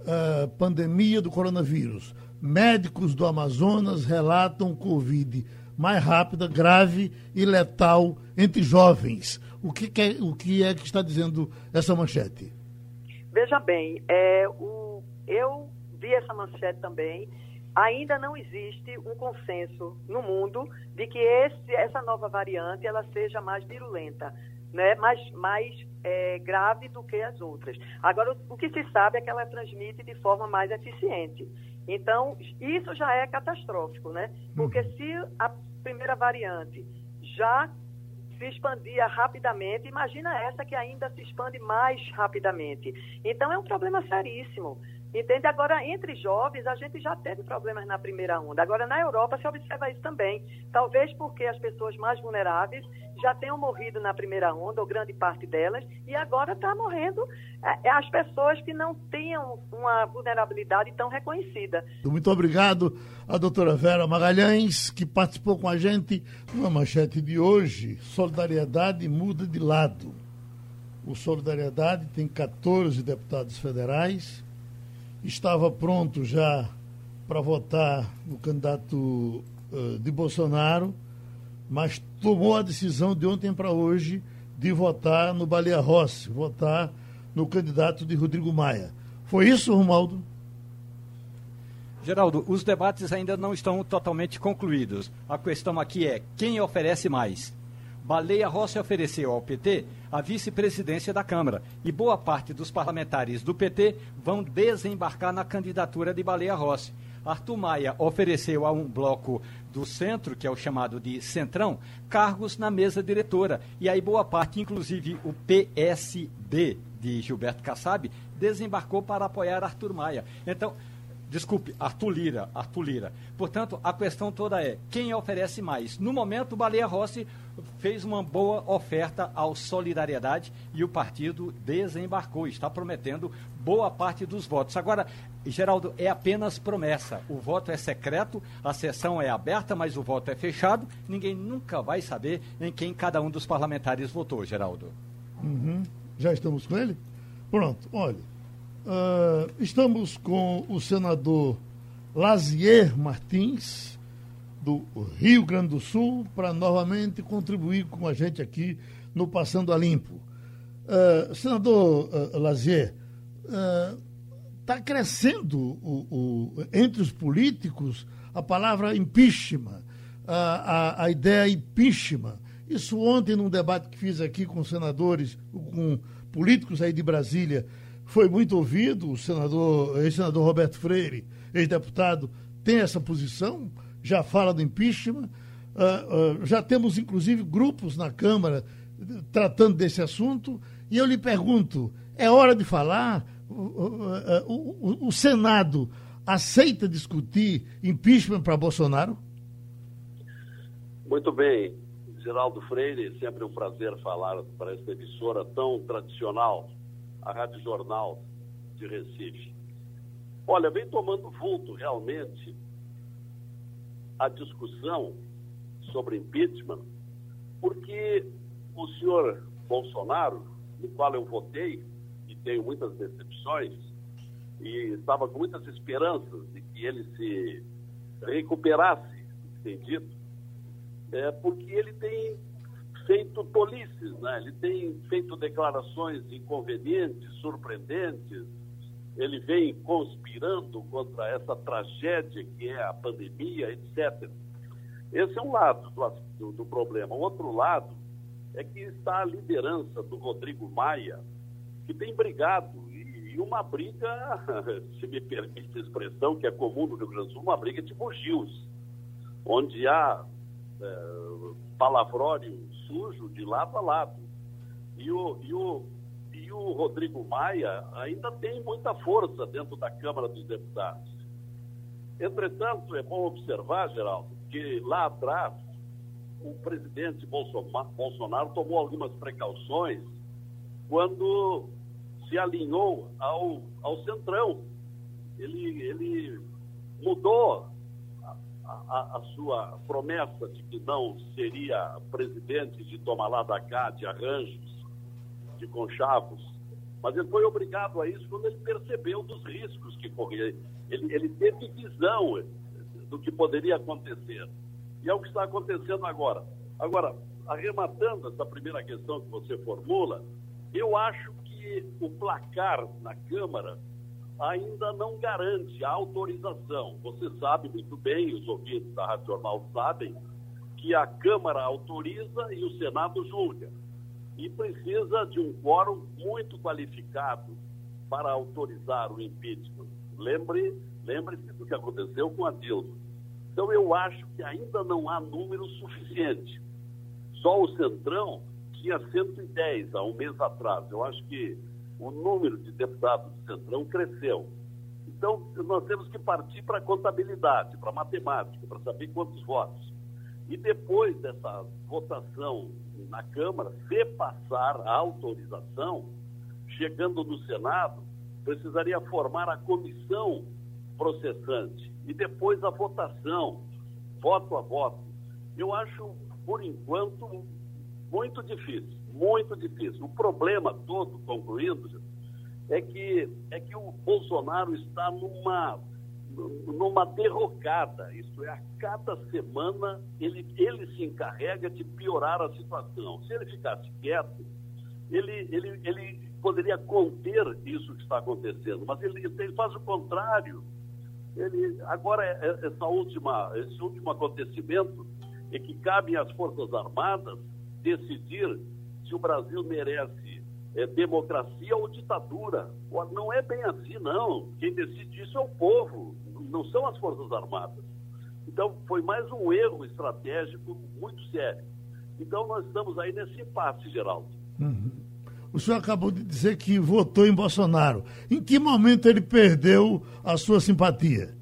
Uh, pandemia do coronavírus. Médicos do Amazonas relatam Covid mais rápida, grave e letal entre jovens. O que, que é, o que é que está dizendo essa manchete? Veja bem, é, o, eu vi essa manchete também. Ainda não existe um consenso no mundo de que esse, essa nova variante ela seja mais virulenta, né? mais, mais é, grave do que as outras. Agora, o, o que se sabe é que ela transmite de forma mais eficiente. Então, isso já é catastrófico, né? Porque uhum. se a primeira variante já se expandia rapidamente, imagina essa que ainda se expande mais rapidamente. Então é um problema seríssimo. Entende? Agora, entre jovens, a gente já teve problemas na primeira onda. Agora, na Europa, se observa isso também. Talvez porque as pessoas mais vulneráveis já tenham morrido na primeira onda, ou grande parte delas, e agora está morrendo é, é, as pessoas que não tenham uma vulnerabilidade tão reconhecida. Muito obrigado à doutora Vera Magalhães, que participou com a gente numa manchete de hoje. Solidariedade muda de lado. O Solidariedade tem 14 deputados federais, estava pronto já para votar no candidato uh, de Bolsonaro, mas tomou a decisão de ontem para hoje de votar no Baleia Rossi, votar no candidato de Rodrigo Maia. Foi isso, Romaldo? Geraldo, os debates ainda não estão totalmente concluídos. A questão aqui é quem oferece mais. Baleia Rossi ofereceu ao PT a vice-presidência da Câmara e boa parte dos parlamentares do PT vão desembarcar na candidatura de Baleia Rossi. Arthur Maia ofereceu a um bloco do centro, que é o chamado de Centrão, cargos na mesa diretora. E aí boa parte, inclusive o PSB de Gilberto Kassab, desembarcou para apoiar Arthur Maia. Então, Desculpe, Arthur Lira, Arthur Lira. Portanto, a questão toda é quem oferece mais. No momento, Baleia Rossi fez uma boa oferta ao Solidariedade e o partido desembarcou, está prometendo boa parte dos votos. Agora, Geraldo, é apenas promessa. O voto é secreto, a sessão é aberta, mas o voto é fechado. Ninguém nunca vai saber em quem cada um dos parlamentares votou, Geraldo. Uhum. Já estamos com ele? Pronto, olha. Uh, estamos com o senador Lazier Martins, do Rio Grande do Sul, para novamente contribuir com a gente aqui no Passando a Limpo. Uh, senador uh, Lazier, está crescendo o, o, entre os políticos a palavra impeachment, a, a, a ideia impeachment. Isso ontem, num debate que fiz aqui com senadores, com políticos aí de Brasília, foi muito ouvido, o senador, ex-senador Roberto Freire, ex-deputado, tem essa posição, já fala do impeachment. Uh, uh, já temos, inclusive, grupos na Câmara tratando desse assunto. E eu lhe pergunto: é hora de falar? O, o Senado aceita discutir impeachment para Bolsonaro? Muito bem. Geraldo Freire, sempre um prazer falar para essa emissora tão tradicional a Rádio Jornal de Recife. Olha, vem tomando vulto realmente a discussão sobre impeachment, porque o senhor Bolsonaro, no qual eu votei, e tenho muitas decepções, e estava com muitas esperanças de que ele se recuperasse, tem dito, é porque ele tem feito tolices, né? ele tem feito declarações inconvenientes, surpreendentes, ele vem conspirando contra essa tragédia que é a pandemia, etc. Esse é um lado do, do, problema. O outro lado é que está a liderança do Rodrigo Maia, que tem brigado, e, e uma briga, se me permite a expressão, que é comum no Rio Grande do Sul, uma briga de bugios, onde há é, palavrório sujo de lado a lado. E o, e o, e o Rodrigo Maia ainda tem muita força dentro da Câmara dos Deputados. Entretanto, é bom observar, Geraldo, que lá atrás o presidente Bolsonaro tomou algumas precauções quando se alinhou ao, ao Centrão. Ele, ele mudou a, a, sua promessa de que não seria presidente de tomar lá da cá, de arranjos, de conchavos, mas ele foi obrigado a isso quando ele percebeu dos riscos que corria. Ele, ele teve visão do que poderia acontecer. E é o que está acontecendo agora. Agora, arrematando essa primeira questão que você formula, eu acho que o placar na Câmara ainda não garante a autorização. Você sabe muito bem, os ouvintes da Rádio sabem, que a Câmara autoriza e o Senado julga. E precisa de um quórum muito qualificado para autorizar o impeachment. Lembre, lembre-se do que aconteceu com a Dilma. Então eu acho que ainda não há número suficiente. Só o Centrão tinha 110 há um mês atrás. Eu acho que o número de deputados do Centrão cresceu. Então, nós temos que partir para a contabilidade, para a matemática, para saber quantos votos. E depois dessa votação na Câmara, se passar a autorização, chegando no Senado, precisaria formar a comissão processante e depois a votação, voto a voto. Eu acho, por enquanto, muito difícil muito difícil. O problema todo, concluindo, é que, é que o Bolsonaro está numa, numa derrocada. Isto é, a cada semana ele, ele se encarrega de piorar a situação. Se ele ficasse quieto, ele, ele, ele poderia conter isso que está acontecendo, mas ele, ele faz o contrário. Ele, agora, é, é, essa última, esse último acontecimento é que cabe às Forças Armadas decidir se o Brasil merece é, democracia ou ditadura. Não é bem assim, não. Quem decide isso é o povo. não são as Forças Armadas. Então, foi mais um erro estratégico muito sério. Então, nós estamos aí nesse impasse, Geraldo. Uhum. O senhor acabou de dizer que votou em Bolsonaro. Em que momento ele perdeu a sua simpatia?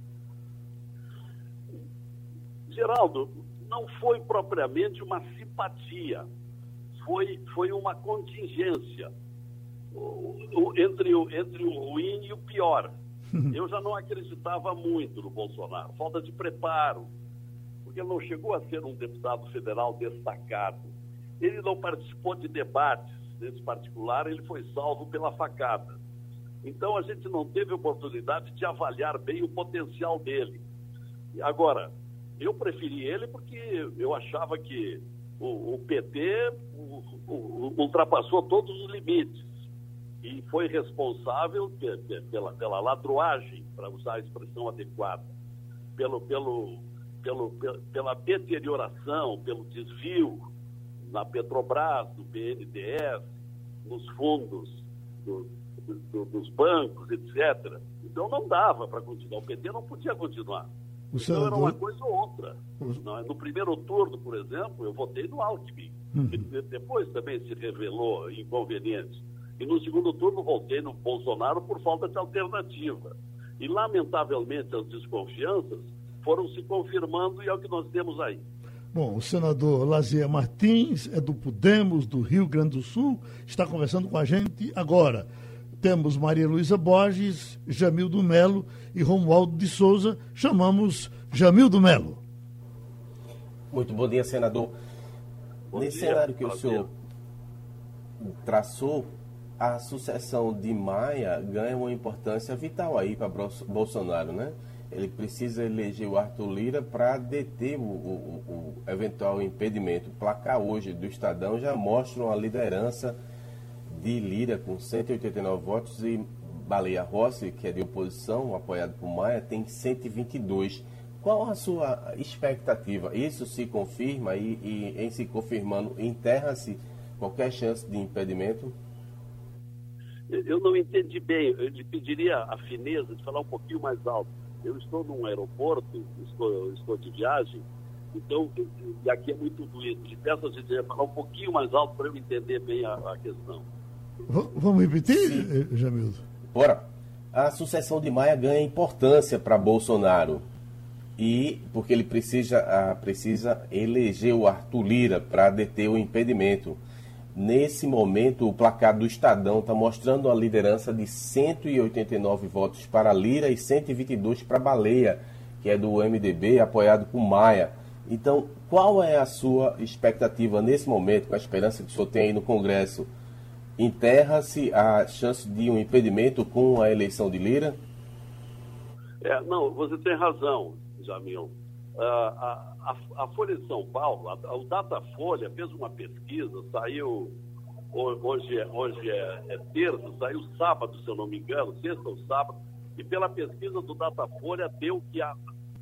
Geraldo, não foi propriamente uma simpatia, foi, foi uma contingência o, o, entre, o, entre o ruim e o pior. Eu já não acreditava muito no Bolsonaro, falta de preparo, porque ele não chegou a ser um deputado federal destacado. Ele não participou de debates, nesse particular, ele foi salvo pela facada. Então a gente não teve oportunidade de avaliar bem o potencial dele. Agora, eu preferi ele porque eu achava que o, o PT o, ultrapassou todos os limites e foi responsável pela, pela ladroagem, para usar a expressão adequada, pelo, pelo, pelo, pela deterioração, pelo desvio na Petrobras, no BNDES, nos fundos do, do, dos bancos, etc. Então não dava para continuar. O PT não podia continuar. O então senador... era uma coisa ou outra. É? No primeiro turno, por exemplo, eu votei no Alckmin. Uhum. Depois também se revelou inconveniente. E no segundo turno voltei no Bolsonaro por falta de alternativa. E, lamentavelmente, as desconfianças foram se confirmando e é o que nós temos aí. Bom, o senador Lazier Martins é do Podemos, do Rio Grande do Sul, está conversando com a gente agora. Temos Maria Luísa Borges, Jamildo Melo e Romualdo de Souza. Chamamos Jamildo Melo. Muito bom dia, senador. Bom Nesse dia, cenário que o senhor dia. traçou, a sucessão de Maia ganha uma importância vital aí para Bolsonaro, né? Ele precisa eleger o Arthur Lira para deter o, o, o, eventual impedimento. O placar hoje do Estadão já mostra uma liderança de Lira com 189 votos e Baleia Rossi, que é de oposição, apoiado por Maia, tem 122. Qual a sua expectativa? Isso se confirma e, e em se confirmando, enterra-se qualquer chance de impedimento? Eu não entendi bem. Eu lhe pediria a fineza de falar um pouquinho mais alto. Eu estou num aeroporto, estou, estou de viagem, então, e aqui é muito doído. Lhe peço a gente falar um pouquinho mais alto para eu entender bem a, a questão. Vamos repetir, Sim. Eh, Jamildo? Bora. A sucessão de Maia ganha importância para Bolsonaro. E porque ele precisa, precisa eleger o Arthur Lira para deter o impedimento. Nesse momento, o placar do Estadão está mostrando a liderança de 189 votos para Lira e 122 para Baleia, que é do MDB, apoiado por Maia. Então, qual é a sua expectativa nesse momento, com a esperança que o senhor tem aí no Congresso? Enterra-se a chance de um impedimento com a eleição de Lira? É, não, você tem razão, Jamil. Uh, a, a, a, Folha de São Paulo, a, o Datafolha fez uma pesquisa, saiu hoje, é, hoje é, é terça, saiu sábado, se eu não me engano, sexta ou sábado, e pela pesquisa do Datafolha deu que a,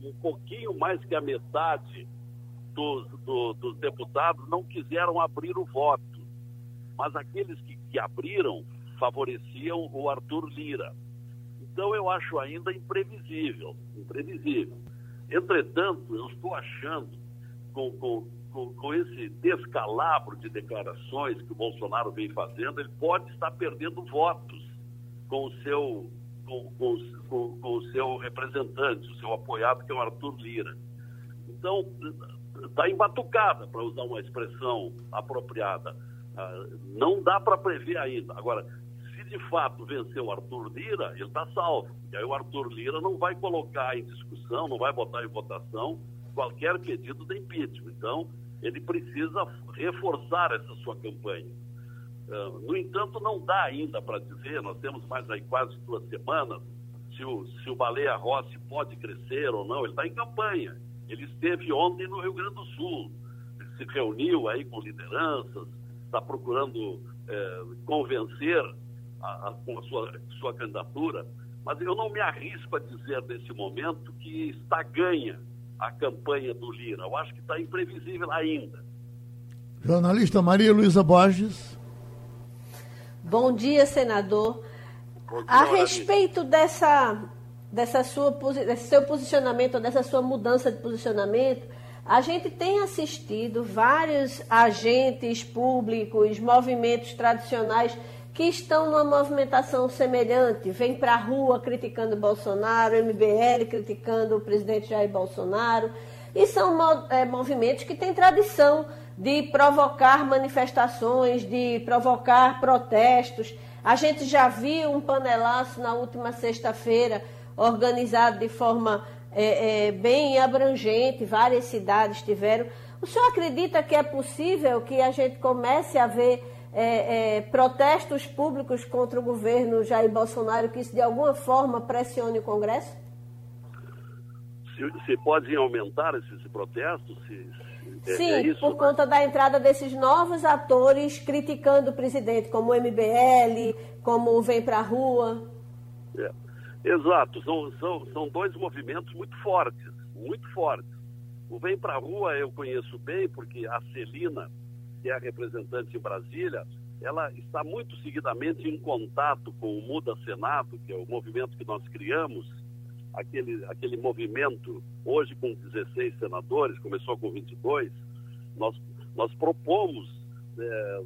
um pouquinho mais que a metade dos, do, dos deputados não quiseram abrir o voto, mas aqueles que, que abriram favoreciam o Arthur Lira. Então eu acho ainda imprevisível, imprevisível. Entretanto, eu estou achando, com, com, com, com, esse descalabro de declarações que o Bolsonaro vem fazendo, ele pode estar perdendo votos com o seu, com, com, com o seu representante, o seu apoiado, que é o Arthur Lira. Então, está embatucada, para usar uma expressão apropriada. Ah, não dá para prever ainda. Agora, de fato vencer o Arthur Lira, ele está salvo. E aí o Arthur Lira não vai colocar em discussão, não vai botar em votação qualquer pedido de impeachment. Então, ele precisa reforçar essa sua campanha. Uh, no entanto, não dá ainda para dizer, nós temos mais aí quase duas semanas, se o, se o Baleia Rossi pode crescer ou não. Ele está em campanha. Ele esteve ontem no Rio Grande do Sul. Ele se reuniu aí com lideranças, está procurando eh, convencer a, a, com a sua, sua candidatura, mas eu não me arrisco a dizer nesse momento que está ganha a campanha do Lira. Eu acho que está imprevisível ainda. Jornalista Maria Luísa Borges. Bom dia, senador. Bom dia, a respeito dessa dessa sua, desse seu posicionamento, dessa sua mudança de posicionamento, a gente tem assistido vários agentes públicos, movimentos tradicionais que estão numa movimentação semelhante, vem para a rua criticando Bolsonaro, MBL criticando o presidente Jair Bolsonaro, e são é, movimentos que têm tradição de provocar manifestações, de provocar protestos. A gente já viu um panelaço na última sexta-feira, organizado de forma é, é, bem abrangente, várias cidades tiveram. O senhor acredita que é possível que a gente comece a ver é, é, protestos públicos contra o governo Jair Bolsonaro, que isso de alguma forma pressione o Congresso? Se, se podem aumentar esses protestos? Se, se, Sim, é por né? conta da entrada desses novos atores criticando o presidente, como o MBL, como o Vem Pra Rua. É. Exato, são, são, são dois movimentos muito fortes, muito fortes. O Vem Pra Rua eu conheço bem, porque a Celina, que é a representante em Brasília, ela está muito seguidamente em contato com o Muda Senado, que é o movimento que nós criamos, aquele, aquele movimento, hoje com 16 senadores, começou com 22, nós, nós propomos é,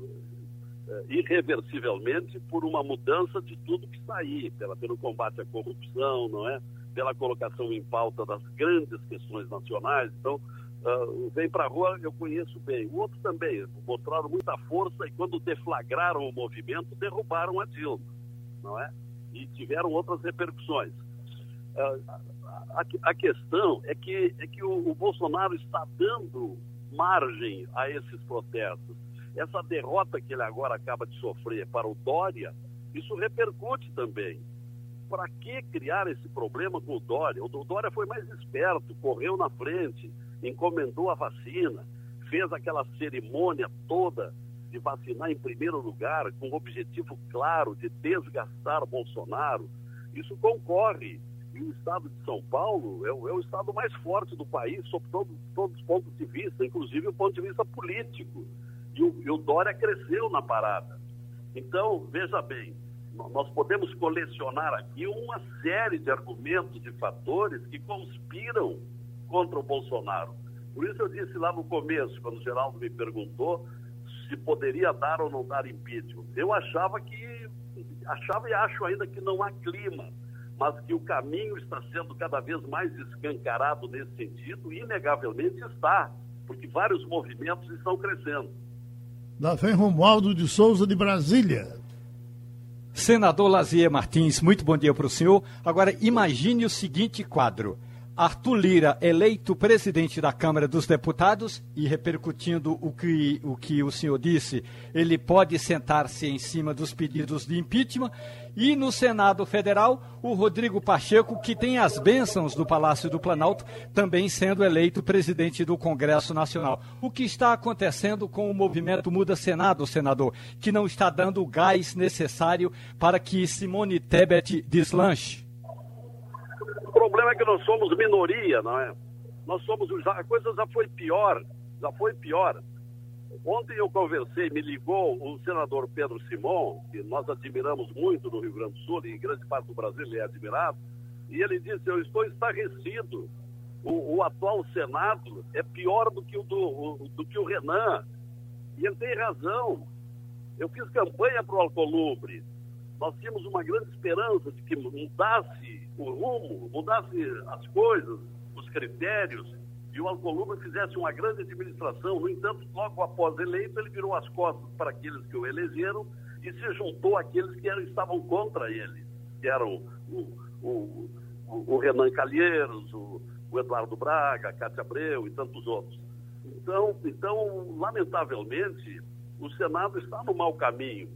irreversivelmente por uma mudança de tudo que aí, pela, pelo combate à corrupção, não é? pela colocação em pauta das grandes questões nacionais. Então, Uh, vem para a rua, eu conheço bem. O outro também, mostraram muita força e quando deflagraram o movimento, derrubaram a Dilma, não é? E tiveram outras repercussões. Uh, a, a, questão é que, é que o, o, Bolsonaro está dando margem a esses protestos. Essa derrota que ele agora acaba de sofrer para o Dória, isso repercute também. Para que criar esse problema com o Dória? O Dória foi mais esperto, correu na frente, encomendou a vacina, fez aquela cerimônia toda de vacinar em primeiro lugar, com o objetivo claro de desgastar Bolsonaro. Isso concorre. E o estado de São Paulo é o, é o estado mais forte do país, sob todo, todos os pontos de vista, inclusive o ponto de vista político. E o, e o Dória cresceu na parada. Então, veja bem, nós podemos colecionar aqui uma série de argumentos, de fatores que conspiram contra o Bolsonaro. Por isso eu disse lá no começo, quando o Geraldo me perguntou se poderia dar ou não dar impeachment. Eu achava que, achava e acho ainda que não há clima, mas que o caminho está sendo cada vez mais escancarado nesse sentido, e inegavelmente está, porque vários movimentos estão crescendo. Da vem Romualdo de Souza de Brasília. Senador Lazier Martins, muito bom dia para o senhor. Agora, imagine o seguinte quadro. Arthur Lira eleito presidente da Câmara dos Deputados e repercutindo o que o, que o senhor disse, ele pode sentar-se em cima dos pedidos de impeachment. E no Senado Federal, o Rodrigo Pacheco, que tem as bênçãos do Palácio do Planalto, também sendo eleito presidente do Congresso Nacional. O que está acontecendo com o movimento Muda Senado, senador, que não está dando o gás necessário para que Simone Tebet deslanche? O problema é que nós somos minoria, não é? Nós somos. A coisa já foi pior, já foi pior. Ontem eu conversei, me ligou o senador Pedro Simon, que nós admiramos muito no Rio Grande do Sul, e em grande parte do Brasil ele é admirado, e ele disse: Eu estou estarrecido. O, o atual Senado é pior do que o, do, o, do que o Renan. E ele tem razão. Eu fiz campanha para o Alcolumbre. Nós tínhamos uma grande esperança de que mudasse o rumo, mudasse as coisas, os critérios, e o Alcolumbre fizesse uma grande administração. No entanto, logo após eleito, ele virou as costas para aqueles que o elegeram e se juntou àqueles que eram, estavam contra ele, que eram o, o, o, o Renan Calheiros, o, Eduardo Braga, a Cátia Abreu e tantos outros. Então, então, lamentavelmente, o Senado está no mau caminho.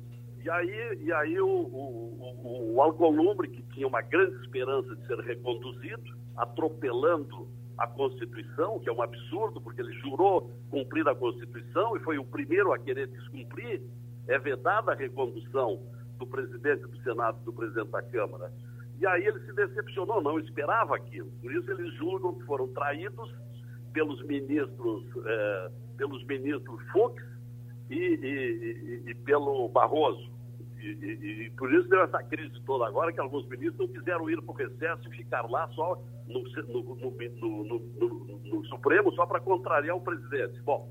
E aí, e aí o, o, o, Alcolumbre, que tinha uma grande esperança de ser reconduzido, atropelando a Constituição, que é um absurdo, porque ele jurou cumprir a Constituição e foi o primeiro a querer descumprir, é vedada a recondução do presidente do Senado e do presidente da Câmara. E aí ele se decepcionou, não esperava aquilo. Por isso eles julgam que foram traídos pelos ministros, eh, pelos ministros Fux e, e, e, e pelo Barroso E, e, por isso deu essa crise toda agora, que alguns ministros não quiseram ir para o recesso e ficar lá só no, no, no, no Supremo, só para contrariar o presidente. Bom,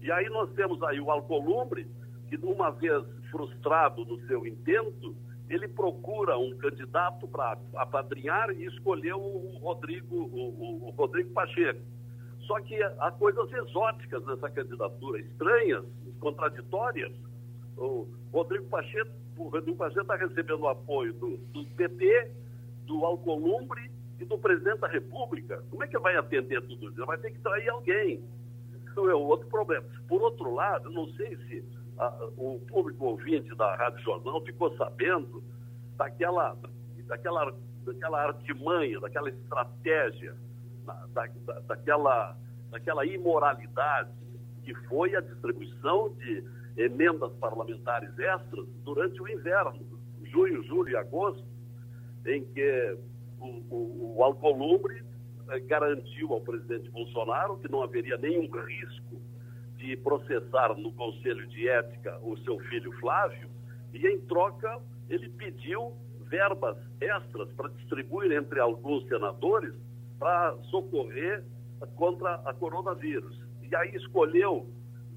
e aí nós temos aí o Alcolumbre, que uma vez frustrado no seu intento, ele procura um candidato para apadrinhar e escolheu o Rodrigo, o, o, Rodrigo Pacheco. Só que há coisas exóticas nessa candidatura, estranhas, contraditórias. O Rodrigo Pacheco o Rodrigo Pacheco está recebendo o apoio do, do PT, do Alcolumbre e do presidente da República. Como é que vai atender tudo isso? Vai ter que trair alguém. Então é outro problema. Por outro lado, não sei se a, o público ouvinte da Rádio Jornal ficou sabendo daquela, daquela, daquela artimanha, daquela estratégia, da, da, daquela, daquela imoralidade que foi a distribuição de emendas parlamentares extras durante o inverno, junho, julho e agosto, em que o, o, o Alcolumbre eh, garantiu ao presidente Bolsonaro que não haveria nenhum risco de processar no Conselho de Ética o seu filho Flávio, e em troca ele pediu verbas extras para distribuir entre alguns senadores para socorrer contra a coronavírus. E aí escolheu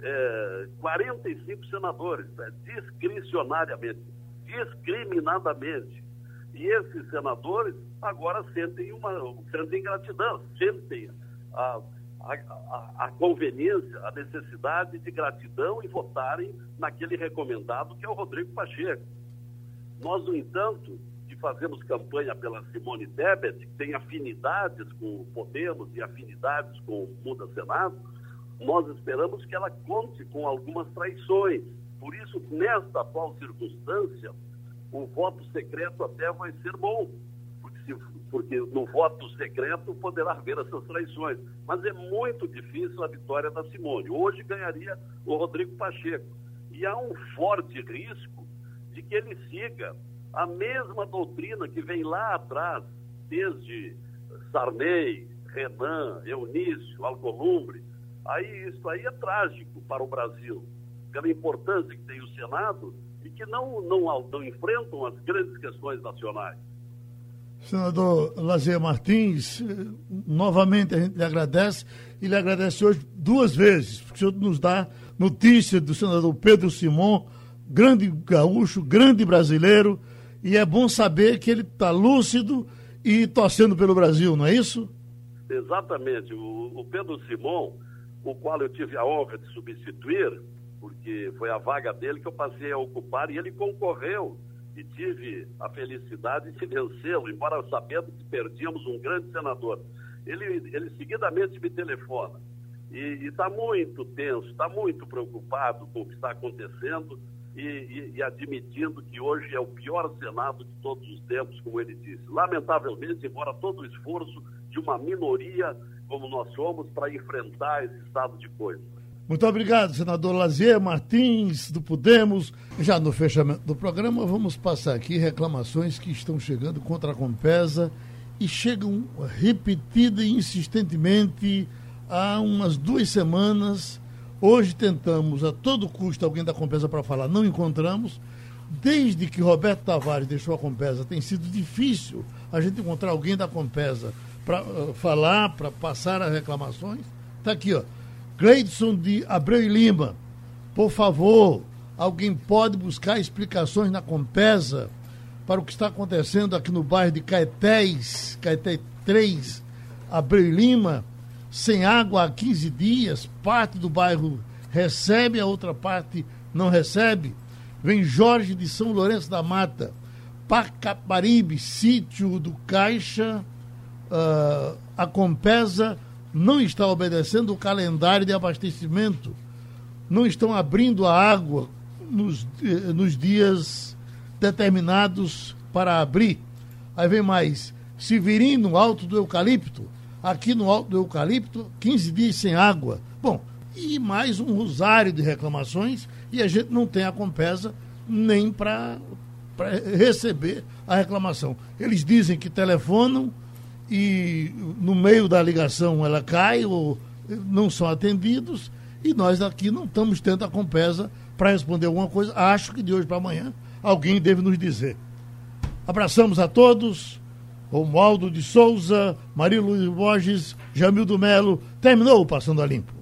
é, 45 senadores, é, discricionariamente, discriminadamente. E esses senadores agora sentem, uma, sentem gratidão, sentem a, a, a, a conveniência, a necessidade de gratidão e votarem naquele recomendado que é o Rodrigo Pacheco. Nós, no entanto, que fazemos campanha pela Simone Tebet, que tem afinidades com o Podemos e afinidades com o Muda Senado, nós esperamos que ela conte com algumas traições. Por isso, nesta atual circunstância, o voto secreto até vai ser bom, porque, se, porque no voto secreto poderá haver essas traições. Mas é muito difícil a vitória da Simone. Hoje ganharia o Rodrigo Pacheco. E há um forte risco de que ele siga a mesma doutrina que vem lá atrás, desde Sarney, Renan, Eunício, Alcolumbre, Aí isso aí é trágico para o Brasil, pela importância que tem o Senado e que não, não, não enfrentam as grandes questões nacionais. Senador Lazer Martins, novamente a gente lhe agradece e lhe agradece hoje duas vezes, porque o senhor nos dá notícia do senador Pedro Simon, grande gaúcho, grande brasileiro, e é bom saber que ele está lúcido e torcendo pelo Brasil, não é isso? Exatamente. O, o Pedro Simon o qual eu tive a honra de substituir, porque foi a vaga dele que eu passei a ocupar e ele concorreu e tive a felicidade de vencê-lo, embora sabendo que perdíamos um grande senador. Ele, ele seguidamente me telefona e está muito tenso, está muito preocupado com o que está acontecendo e, e, e, admitindo que hoje é o pior Senado de todos os tempos, como ele disse. Lamentavelmente, embora todo o esforço de uma minoria como nós somos para enfrentar esse estado de coisas. Muito obrigado, senador Lazier Martins, do Podemos. Já no fechamento do programa, vamos passar aqui reclamações que estão chegando contra a Compesa e chegam repetida e insistentemente há umas duas semanas. Hoje tentamos a todo custo alguém da Compesa para falar, não encontramos. Desde que Roberto Tavares deixou a Compesa, tem sido difícil a gente encontrar alguém da Compesa para uh, falar, para passar as reclamações. Está aqui, ó. Gleidson de Abreu e Lima. Por favor, alguém pode buscar explicações na Compesa para o que está acontecendo aqui no bairro de Caetés, Caeté 3, Abreu e Lima, sem água há 15 dias, parte do bairro recebe, a outra parte não recebe. Vem Jorge de São Lourenço da Mata, Pacaparibe, sítio do Caixa, uh, a Compesa não está obedecendo o calendário de abastecimento, não estão abrindo a água nos, eh, nos dias determinados para abrir. Aí vem mais, Severino, Alto do Eucalipto, aqui no Alto do Eucalipto, 15 dias sem água. Bom, e mais um rosário de reclamações e a gente não tem a Compesa nem para receber a reclamação. Eles dizem que telefonam, e no meio da ligação ela cai ou não são atendidos e nós aqui não estamos tendo a Compesa para responder alguma coisa. Acho que de hoje para amanhã alguém deve nos dizer. Abraçamos a todos. Romualdo de Souza, Maria Luiz Borges, Jamildo Melo. Terminou o Passando a Limpo.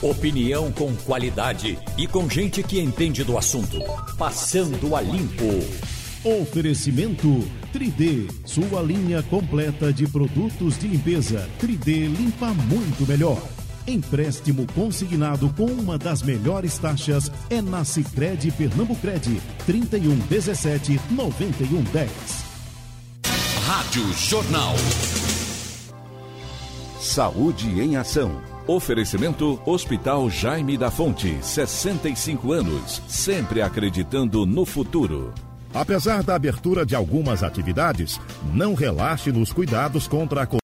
Opinião com qualidade e com gente que entende do assunto. Passando a Limpo. Oferecimento 3D, sua linha completa de produtos de limpeza. 3D limpa muito melhor. Empréstimo consignado com uma das melhores taxas é na Sicredi Pernambucred, 31 17 91 10. Rádio Jornal. Saúde em ação. Oferecimento Hospital Jaime da Fonte, 65 anos, sempre acreditando no futuro. Apesar da abertura de algumas atividades, não relaxe nos cuidados contra a